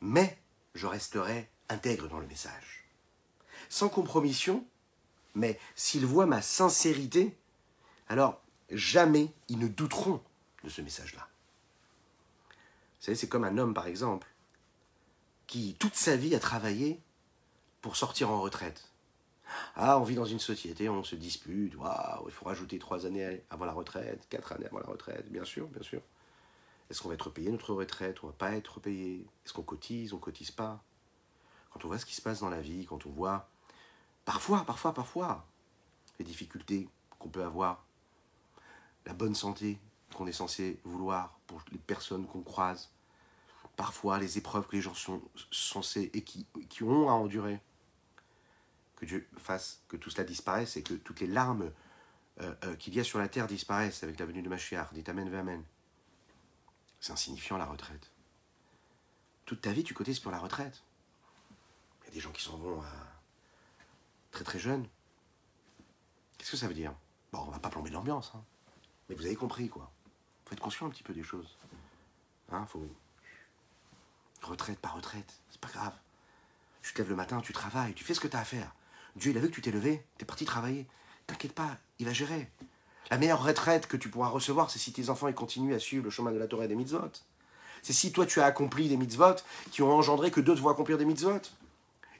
Mais je resterai intègre dans le message. Sans compromission, mais s'ils voient ma sincérité, alors jamais ils ne douteront de ce message-là. Vous savez, c'est comme un homme, par exemple, qui toute sa vie a travaillé pour sortir en retraite. Ah, on vit dans une société, on se dispute, waouh, il faut rajouter trois années avant la retraite, quatre années avant la retraite, bien sûr, bien sûr. Est-ce qu'on va être payé notre retraite, on va pas être payé? Est-ce qu'on cotise, on cotise pas? Quand on voit ce qui se passe dans la vie, quand on voit parfois, parfois, parfois, les difficultés qu'on peut avoir, la bonne santé qu'on est censé vouloir pour les personnes qu'on croise, parfois les épreuves que les gens sont censés et qui, qui ont à endurer, que Dieu fasse que tout cela disparaisse et que toutes les larmes euh, euh, qu'il y a sur la terre disparaissent avec la venue de Mashiach. Dites Amen, Amen. C'est insignifiant la retraite. Toute ta vie, tu cotises pour la retraite. Il y a des gens qui s'en vont très très jeunes. Qu'est-ce que ça veut dire? Bon, on va pas plomber l'ambiance, hein. mais vous avez compris quoi. Faut être conscient un petit peu des choses. Hein, faut retraite par retraite, c'est pas grave. Tu te lèves le matin, tu travailles, tu fais ce que tu as à faire. Dieu, il a vu que tu t'es levé, tu es parti travailler. T'inquiète pas, il va gérer. La meilleure retraite que tu pourras recevoir, c'est si tes enfants ils continuent à suivre le chemin de la Torah et des mitzvot. C'est si toi tu as accompli des mitzvot qui ont engendré que d'autres vont accomplir des mitzvot.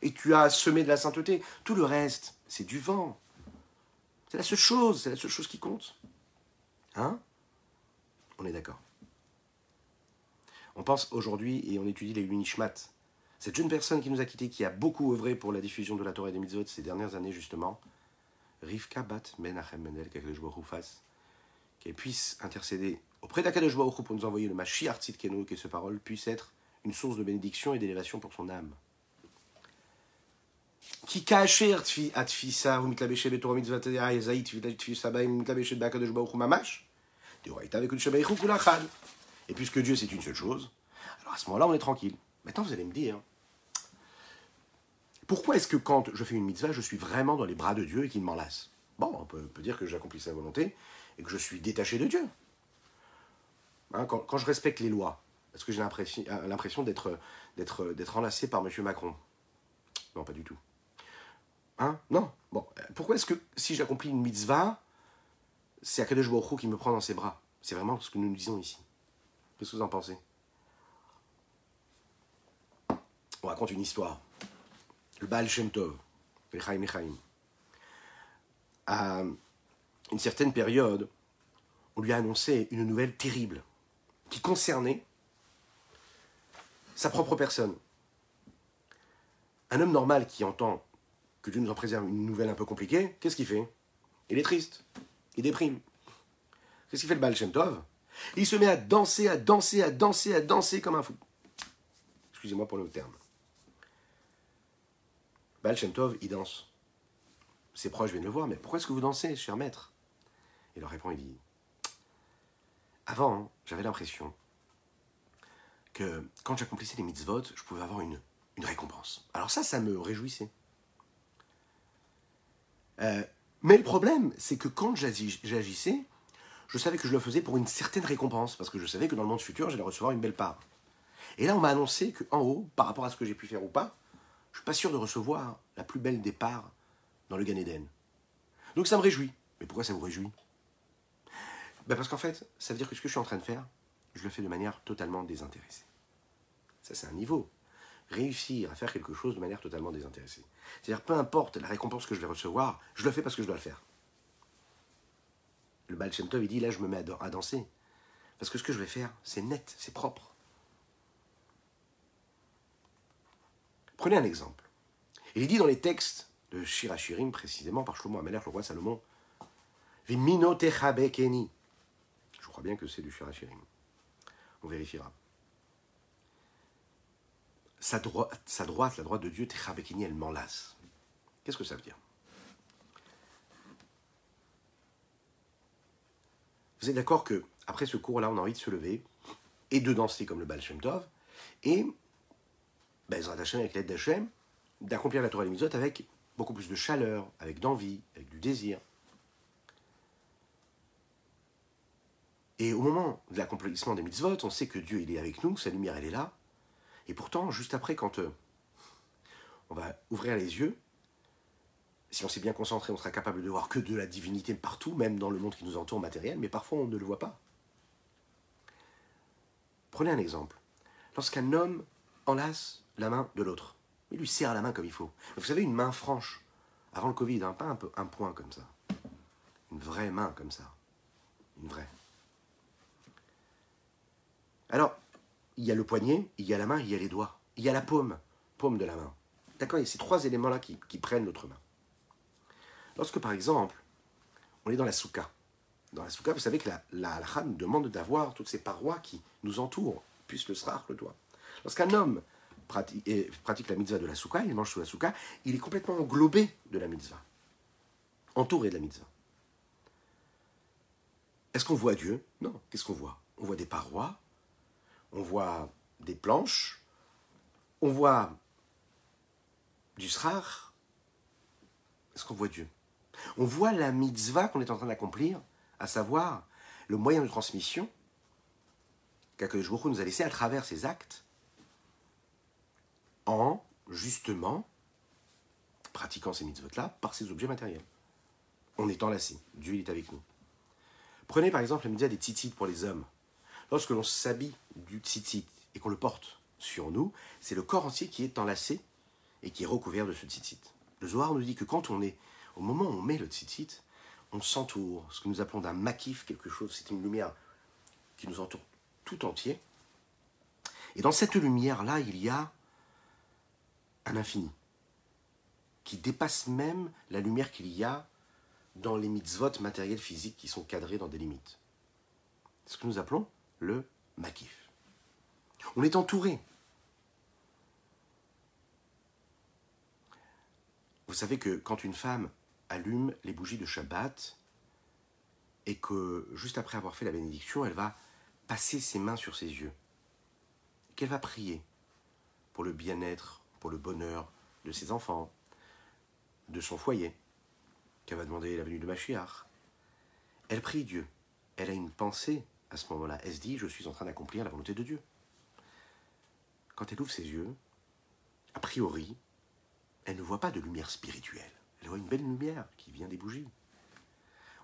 Et tu as semé de la sainteté. Tout le reste, c'est du vent. C'est la seule chose, c'est la seule chose qui compte. Hein? On est d'accord. On pense aujourd'hui et on étudie les Unishmat. Cette jeune personne qui nous a quittés, qui a beaucoup œuvré pour la diffusion de la Torah et des mitzvot ces dernières années justement, Rivka bat Menachem Mendel, qu'Akadosh fasse, qu'elle puisse intercéder auprès d'Akadosh Baruch pour nous envoyer le Mashiach Tzidkenu, que ce parole puisse être une source de bénédiction et d'élévation pour son âme. Qui kacher atfisa ou mitlabeshe betorah mitzvataya yazait tfisa baim mitlabeshe bakadosh baruch mamash deoraita avec le shabaychu. Et puisque Dieu c'est une seule chose, alors à ce moment-là on est tranquille. Maintenant vous allez me dire, pourquoi est-ce que quand je fais une mitzvah, je suis vraiment dans les bras de Dieu et qu'il m'enlace? Bon, on peut, dire que j'accomplis sa volonté et que je suis détaché de Dieu. Hein, quand, je respecte les lois, est-ce que j'ai l'impression d'être, d'être, d'être enlacé par M. Macron? Non, pas du tout. Hein? Non. Bon, pourquoi est-ce que si j'accomplis une mitzvah, c'est Akadosh Baruch qui me prend dans ses bras? C'est vraiment ce que nous nous disons ici. Qu'est-ce que vous en pensez? On raconte une histoire le Baal Shem Tov, À une certaine période, on lui a annoncé une nouvelle terrible qui concernait sa propre personne. Un homme normal qui entend que Dieu nous en préserve une nouvelle un peu compliquée, qu'est-ce qu'il fait? Il est triste, il déprime. Qu'est-ce qu'il fait le Baal Shem Tov? Il se met à danser, à danser, à danser, à danser comme un fou. Excusez-moi pour le terme. Baal Shem Tov, il danse. Ses proches viennent le voir, mais pourquoi est-ce que vous dansez, cher maître? Il leur répond, il dit Avant, hein, j'avais l'impression que quand j'accomplissais les mitzvot, je pouvais avoir une, récompense. Alors ça, ça me réjouissait. Euh, mais le problème, c'est que quand j'agissais, je savais que je le faisais pour une certaine récompense, parce que je savais que dans le monde futur, j'allais recevoir une belle part. Et là, on m'a annoncé qu'en haut, par rapport à ce que j'ai pu faire ou pas, je ne suis pas sûr de recevoir la plus belle des parts dans le Gan. Donc ça me réjouit. Mais pourquoi ça vous réjouit? Ben Parce qu'en fait, ça veut dire que ce que je suis en train de faire, je le fais de manière totalement désintéressée. Ça, c'est un niveau. Réussir à faire quelque chose de manière totalement désintéressée. C'est-à-dire, peu importe la récompense que je vais recevoir, je le fais parce que je dois le faire. Le Baal Shem il dit, là, je me mets à danser. Parce que ce que je vais faire, c'est net, c'est propre. Prenez un exemple. Il est dit dans les textes de Shirachirim, précisément par Shlomo Amelech, le roi Salomon, Vimino Je crois bien que c'est du Shirachirim. On vérifiera. Sa, droite, la droite de Dieu, Techabekeni, elle m'enlace. Qu'est-ce que ça veut dire? Vous êtes d'accord que après ce cours-là, on a envie de se lever et de danser comme le Baal et ben, avec l'aide d'Hachem, d'accomplir la Torah des mitzvot avec beaucoup plus de chaleur, avec d'envie, avec du désir. Et au moment de l'accomplissement des mitzvot, on sait que Dieu il est avec nous, sa lumière elle est là. Et pourtant, juste après, quand euh, on va ouvrir les yeux, si on s'est bien concentré, on sera capable de voir que de la divinité partout, même dans le monde qui nous entoure matériel, mais parfois on ne le voit pas. Prenez un exemple. Lorsqu'un homme enlace la main de l'autre, il lui serre la main comme il faut. Vous savez, une main franche, avant le Covid, hein, pas un, peu, un point comme ça. Une vraie main comme ça. Une vraie. Alors, il y a le poignet, il y a la main, il y a les doigts. Il y a la paume, paume de la main. D'accord Il y a ces trois éléments-là qui, prennent notre main. Lorsque, par exemple, on est dans la souka, dans la souka, vous savez que la, la, nous demande d'avoir toutes ces parois qui nous entourent, puisque le srach le doigt. Lorsqu'un homme pratique, la mitzvah de la souka, il mange sous la souka, il est complètement englobé de la mitzvah, entouré de la mitzvah. Est-ce qu'on voit Dieu? Non. Qu'est-ce qu'on voit? On voit des parois, on voit des planches, on voit du srar. Est-ce qu'on voit Dieu? On voit la mitzvah qu'on est en train d'accomplir, à savoir le moyen de transmission qu'Akadosh nous a laissé à travers ses actes, en justement pratiquant ces mitzvot-là par ces objets matériels. On est enlacé, Dieu est avec nous. Prenez par exemple la mitzvah des tzitzit pour les hommes. Lorsque l'on s'habille du tzitzit et qu'on le porte sur nous, c'est le corps entier qui est enlacé et qui est recouvert de ce tzitzit. Le Zohar nous dit que quand on est, au moment où on met le tzitzit, on s'entoure, ce que nous appelons d'un makif, quelque chose, c'est une lumière qui nous entoure tout entier. Et dans cette lumière-là, il y a un infini, qui dépasse même la lumière qu'il y a dans les mitzvot matériels physiques qui sont cadrés dans des limites. Ce que nous appelons le makif. On est entouré. Vous savez que quand une femme allume les bougies de Shabbat et que juste après avoir fait la bénédiction, elle va passer ses mains sur ses yeux, qu'elle va prier pour le bien-être, pour le bonheur de ses enfants, de son foyer, qu'elle va demander la venue de Machiach. Elle prie Dieu. Elle a une pensée à ce moment-là. Elle se dit, je suis en train d'accomplir la volonté de Dieu. Quand elle ouvre ses yeux, a priori, elle ne voit pas de lumière spirituelle. Elle voit une belle lumière qui vient des bougies.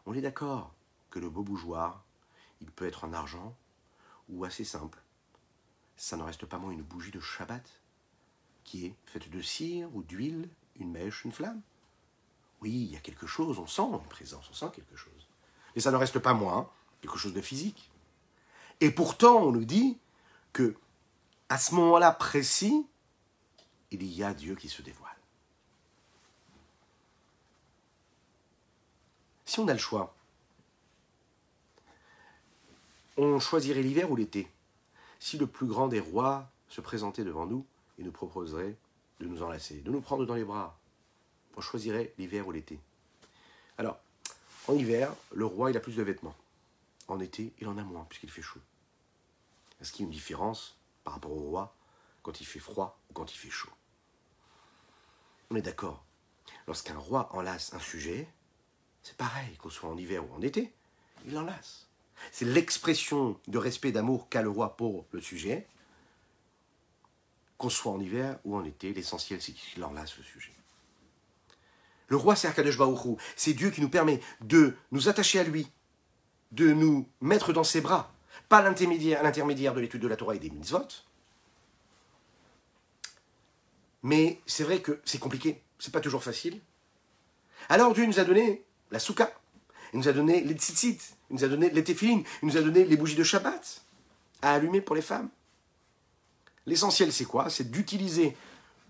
On est d'accord que le beau bougeoir, il peut être en argent ou assez simple. Ça ne reste pas moins une bougie de Shabbat qui est faite de cire ou d'huile, une mèche, une flamme. Oui, il y a quelque chose, on sent une présence, on sent quelque chose. Et ça ne reste pas moins quelque chose de physique. Et pourtant, on nous dit que à ce moment-là précis, il y a Dieu qui se dévoile. Si on a le choix, on choisirait l'hiver ou l'été. Si le plus grand des rois se présentait devant nous, il nous proposerait de nous enlacer, de nous prendre dans les bras. On choisirait l'hiver ou l'été. Alors, en hiver, le roi, il a plus de vêtements. En été, il en a moins, puisqu'il fait chaud. Est-ce qu'il y a une différence par rapport au roi quand il fait froid ou quand il fait chaud. On est d'accord. Lorsqu'un roi enlace un sujet, c'est pareil, qu'on soit en hiver ou en été, il enlace. C'est l'expression de respect d'amour qu'a le roi pour le sujet. Qu'on soit en hiver ou en été, l'essentiel c'est qu'il enlace le sujet. Le roi c'est Akadosh c'est Dieu qui nous permet de nous attacher à lui, de nous mettre dans ses bras, pas l'intermédiaire de l'étude de la Torah et des mitzvot. Mais c'est vrai que c'est compliqué, c'est pas toujours facile. Alors Dieu nous a donné la souka, il nous a donné les tzitzit, il nous a donné les téfilines, il nous a donné les bougies de Shabbat à allumer pour les femmes. L'essentiel, c'est quoi? C'est d'utiliser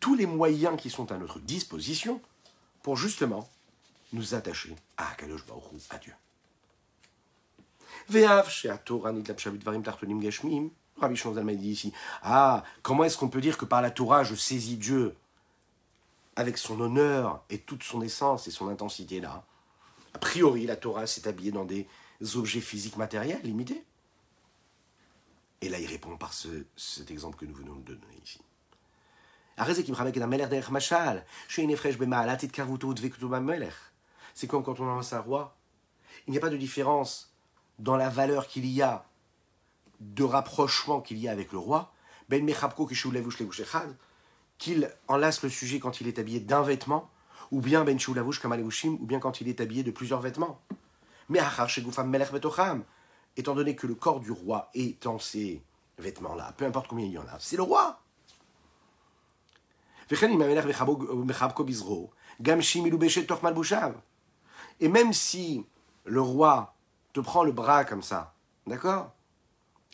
tous les moyens qui sont à notre disposition pour justement nous attacher à Kadosh Baruch à Dieu. Dit ici Ah, comment est-ce qu'on peut dire que par la Torah je saisis Dieu avec son honneur et toute son essence et son intensité là A priori, la Torah s'est habillée dans des objets physiques matériels limités. Et là, il répond par cet exemple que nous venons de donner ici. C'est comme quand on lance un roi. Il n'y a pas de différence dans la valeur qu'il y a de rapprochement qu'il y a avec le roi. Ben qu'il enlace le sujet quand il est habillé d'un vêtement, ou bien Ben ou bien quand il est habillé de plusieurs vêtements. Mais étant donné que le corps du roi est dans ces vêtements-là, peu importe combien il y en a, c'est le roi. Et même si le roi te prend le bras comme ça, d'accord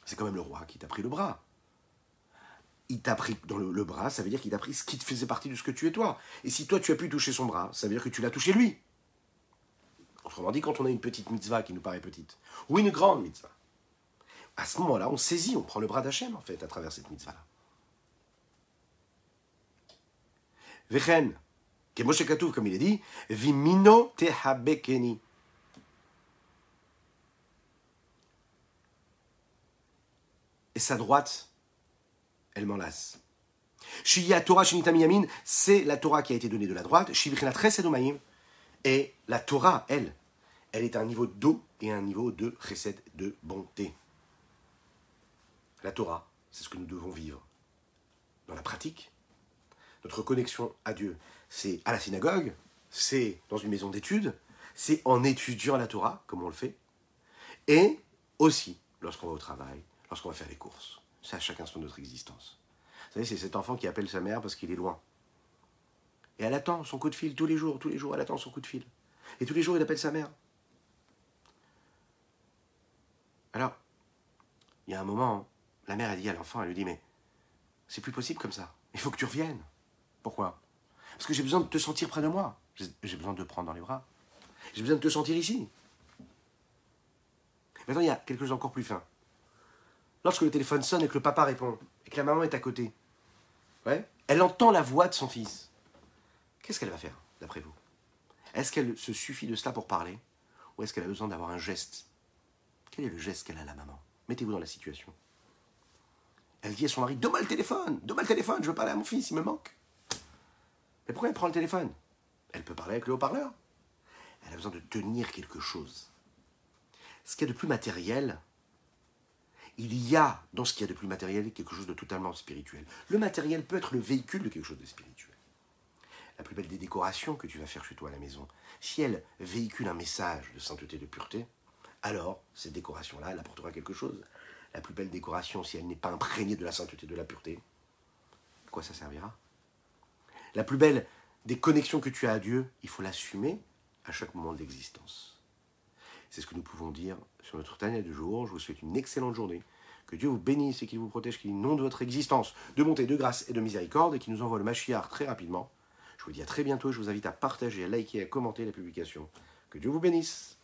C'est quand même le roi qui t'a pris le bras. Il t'a pris dans le, bras, ça veut dire qu'il t'a pris ce qui te faisait partie de ce que tu es toi. Et si toi tu as pu toucher son bras, ça veut dire que tu l'as touché lui. Autrement dit, quand on a une petite mitzvah qui nous paraît petite, ou une grande mitzvah, à ce moment-là, on saisit, on prend le bras d'Hachem, en fait, à travers cette mitzvah-là. Vechen, Moshe Katouf, comme il est dit, Vimino tehabekeni. Et sa droite, elle m'enlace. Torah Yamin, c'est la Torah qui a été donnée de la droite. Et la Torah, elle, elle est un niveau d'eau et un niveau de chesed, de bonté. La Torah, c'est ce que nous devons vivre dans la pratique. Notre connexion à Dieu, c'est à la synagogue, c'est dans une maison d'études, c'est en étudiant la Torah, comme on le fait, et aussi lorsqu'on va au travail, lorsqu'on va faire les courses. C'est à chaque instant de notre existence. Vous savez, c'est cet enfant qui appelle sa mère parce qu'il est loin. Et elle attend son coup de fil tous les jours, tous les jours, elle attend son coup de fil. Et tous les jours, il appelle sa mère. Alors, il y a un moment, la mère a dit à l'enfant, elle lui dit, mais c'est plus possible comme ça. Il faut que tu reviennes. Pourquoi? Parce que j'ai besoin de te sentir près de moi. J'ai besoin de te prendre dans les bras. J'ai besoin de te sentir ici. Maintenant, il y a quelque chose d'encore plus fin. Lorsque le téléphone sonne et que le papa répond, et que la maman est à côté, elle entend la voix de son fils. Qu'est-ce qu'elle va faire, d'après vous? Est-ce qu'elle se suffit de cela pour parler? Ou est-ce qu'elle a besoin d'avoir un geste Quel est le geste qu'elle a, la maman? Mettez-vous dans la situation. Elle dit à son mari Donne-moi le téléphone Donne-moi le téléphone, je veux parler à mon fils, il me manque. Mais pourquoi elle prend le téléphone? Elle peut parler avec le haut-parleur. Elle a besoin de tenir quelque chose. Ce qu'il y a de plus matériel, il y a dans ce qu'il y a de plus matériel quelque chose de totalement spirituel. Le matériel peut être le véhicule de quelque chose de spirituel. La plus belle des décorations que tu vas faire chez toi à la maison, si elle véhicule un message de sainteté, de pureté, alors cette décoration-là, elle apportera quelque chose la plus belle décoration, si elle n'est pas imprégnée de la sainteté, de la pureté, à quoi ça servira? La plus belle des connexions que tu as à Dieu, il faut l'assumer à chaque moment de l'existence. C'est ce que nous pouvons dire sur notre Tania du jour. Je vous souhaite une excellente journée. Que Dieu vous bénisse et qu'il vous protège, qu'il inonde votre existence de bonté, de grâce et de miséricorde et qu'il nous envoie le Machiar très rapidement. Je vous dis à très bientôt. Je vous invite à partager, à liker, à commenter la publication. Que Dieu vous bénisse.